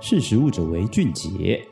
识时务者为俊杰。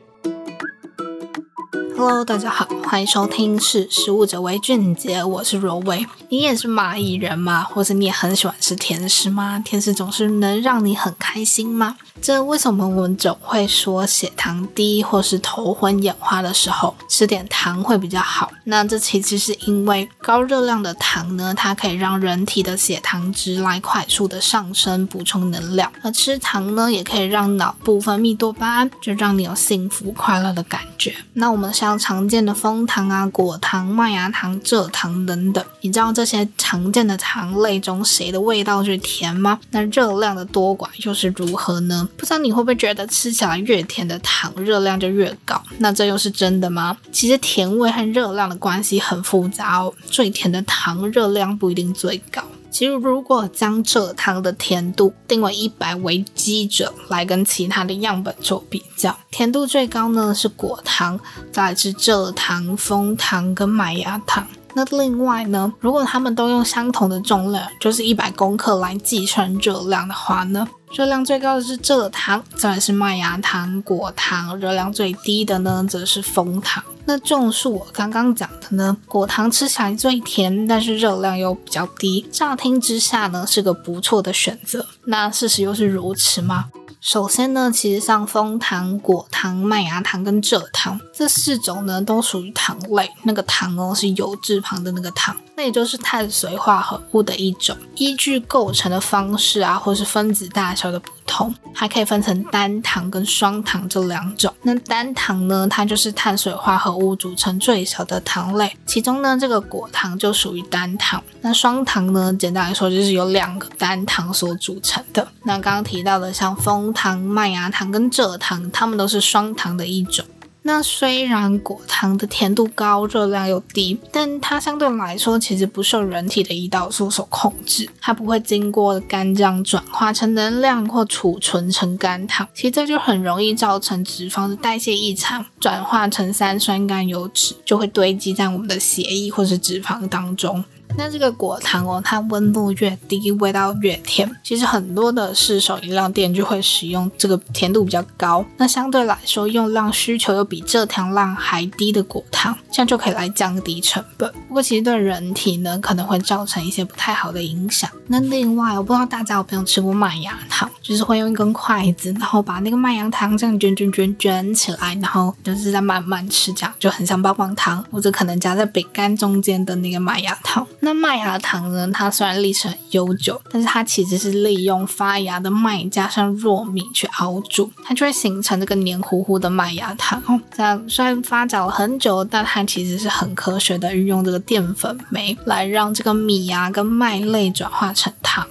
Hello，大家好，欢迎收听《识时务者为俊杰》，我是罗威。你也是蚂蚁人吗？或者你也很喜欢吃甜食吗？甜食总是能让你很开心吗？这为什么我们总会说血糖低或是头昏眼花的时候吃点糖会比较好？那这其实是因为高热量的糖呢，它可以让人体的血糖值来快速的上升，补充能量。而吃糖呢，也可以让脑部分泌多巴胺，就让你有幸福快乐的感觉。那我们像常见的枫糖啊、果糖、麦芽糖、蔗糖等等，你知道这些常见的糖类中谁的味道最甜吗？那热量的多寡又是如何呢？不知道你会不会觉得吃起来越甜的糖热量就越高？那这又是真的吗？其实甜味和热量的关系很复杂哦。最甜的糖热量不一定最高。其实如果将蔗糖的甜度定为一百为基准来跟其他的样本做比较，甜度最高呢是果糖，再来是蔗糖、枫糖跟麦芽糖。那另外呢，如果他们都用相同的重量，就是一百公克来计算热量的话呢，热量最高的是蔗糖，再来是麦芽糖、果糖，热量最低的呢则是枫糖。那种树我刚刚讲的呢，果糖吃起来最甜，但是热量又比较低，乍听之下呢是个不错的选择。那事实又是如此吗？首先呢，其实像蜂糖、果糖、麦芽糖跟蔗糖这四种呢，都属于糖类。那个糖哦，是油脂旁的那个糖，那也就是碳水化合物的一种。依据构成的方式啊，或是分子大小的同，还可以分成单糖跟双糖这两种。那单糖呢，它就是碳水化合物组成最小的糖类，其中呢，这个果糖就属于单糖。那双糖呢，简单来说就是由两个单糖所组成的。那刚刚提到的像蜂糖、麦芽糖跟蔗糖，它们都是双糖的一种。那虽然果糖的甜度高，热量又低，但它相对来说其实不受人体的胰岛素所控制，它不会经过肝脏转化成能量或储存成肝糖，其实这就很容易造成脂肪的代谢异常，转化成三酸甘油酯，就会堆积在我们的血液或是脂肪当中。那这个果糖哦，它温度越低，味道越甜。其实很多的市售饮料店就会使用这个甜度比较高，那相对来说用量需求又比蔗糖量还低的果糖，这样就可以来降低成本。不过其实对人体呢，可能会造成一些不太好的影响。那另外，我不知道大家有没有吃过麦芽糖，就是会用一根筷子，然后把那个麦芽糖这样卷卷卷卷起来，然后就是在慢慢吃，这样就很像棒棒糖，或者可能夹在饼干中间的那个麦芽糖。那麦芽糖呢？它虽然历史很悠久，但是它其实是利用发芽的麦加上糯米去熬煮，它就会形成这个黏糊糊的麦芽糖。这样虽然发展了很久，但它其实是很科学的运用这个淀粉酶来让这个米呀跟麦类转化成糖。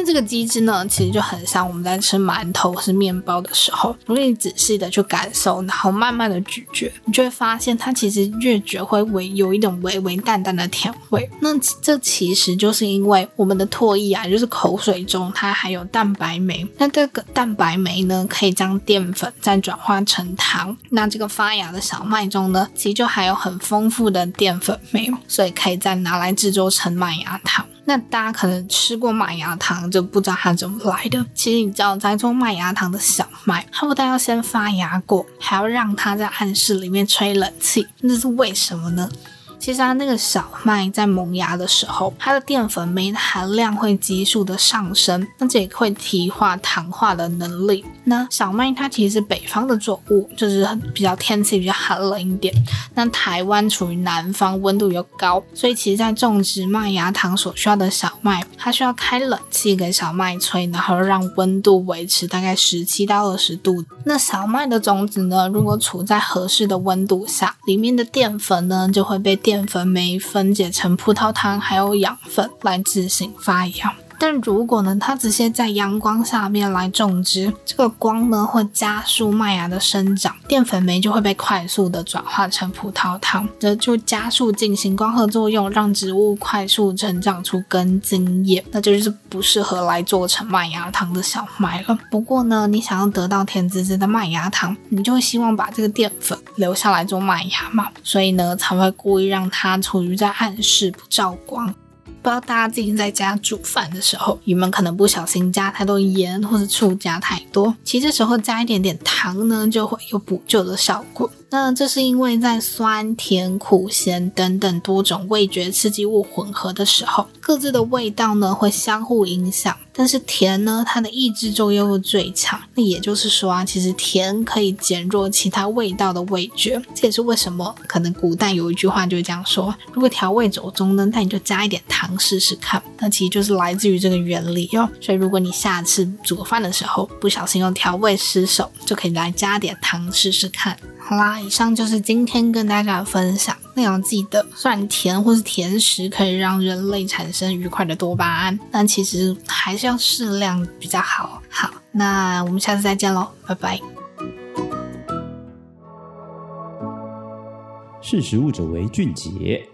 那这个机制呢，其实就很像我们在吃馒头或是面包的时候，如果你仔细的去感受，然后慢慢的咀嚼，你就会发现它其实越嚼会微有一种微微淡淡的甜味。那这其实就是因为我们的唾液啊，就是口水中它含有蛋白酶。那这个蛋白酶呢，可以将淀粉再转化成糖。那这个发芽的小麦中呢，其实就含有很丰富的淀粉酶，所以可以再拿来制作成麦芽糖。那大家可能吃过麦芽糖，就不知道它怎么来的。其实你知道，在做麦芽糖的小麦，它不但要先发芽过，还要让它在暗室里面吹冷气。那是为什么呢？其实它那个小麦在萌芽的时候，它的淀粉酶含量会急速的上升，那这也会提化糖化的能力。那小麦它其实是北方的作物，就是比较天气比较寒冷一点。那台湾处于南方，温度又高，所以其实在种植麦芽糖所需要的小麦，它需要开冷气给小麦吹，然后让温度维持大概十七到二十度。那小麦的种子呢，如果处在合适的温度下，里面的淀粉呢就会被淀粉酶分解成葡萄糖，还有养分来自行发芽。但如果呢，它直接在阳光下面来种植，这个光呢会加速麦芽的生长，淀粉酶就会被快速的转化成葡萄糖，这就加速进行光合作用，让植物快速成长出根茎叶，那就是不适合来做成麦芽糖的小麦了。不过呢，你想要得到甜滋滋的麦芽糖，你就会希望把这个淀粉留下来做麦芽嘛，所以呢才会故意让它处于在暗室不照光。不知道大家最近在家煮饭的时候，你们可能不小心加太多盐或者醋加太多，其实这时候加一点点糖呢，就会有补救的效果。那这是因为在酸、甜、苦、咸等等多种味觉刺激物混合的时候，各自的味道呢会相互影响。但是甜呢，它的抑制作用又最强。那也就是说啊，其实甜可以减弱其他味道的味觉。这也是为什么可能古代有一句话就是这样说：如果调味走中呢，那你就加一点糖试试看。那其实就是来自于这个原理哟。所以如果你下次煮饭的时候不小心用调味失手，就可以来加点糖试试看。好啦，以上就是今天跟大家的分享。那要记得，虽然甜或是甜食可以让人类产生愉快的多巴胺，但其实还是要适量比较好。好，那我们下次再见喽，拜拜。识食物者为俊杰。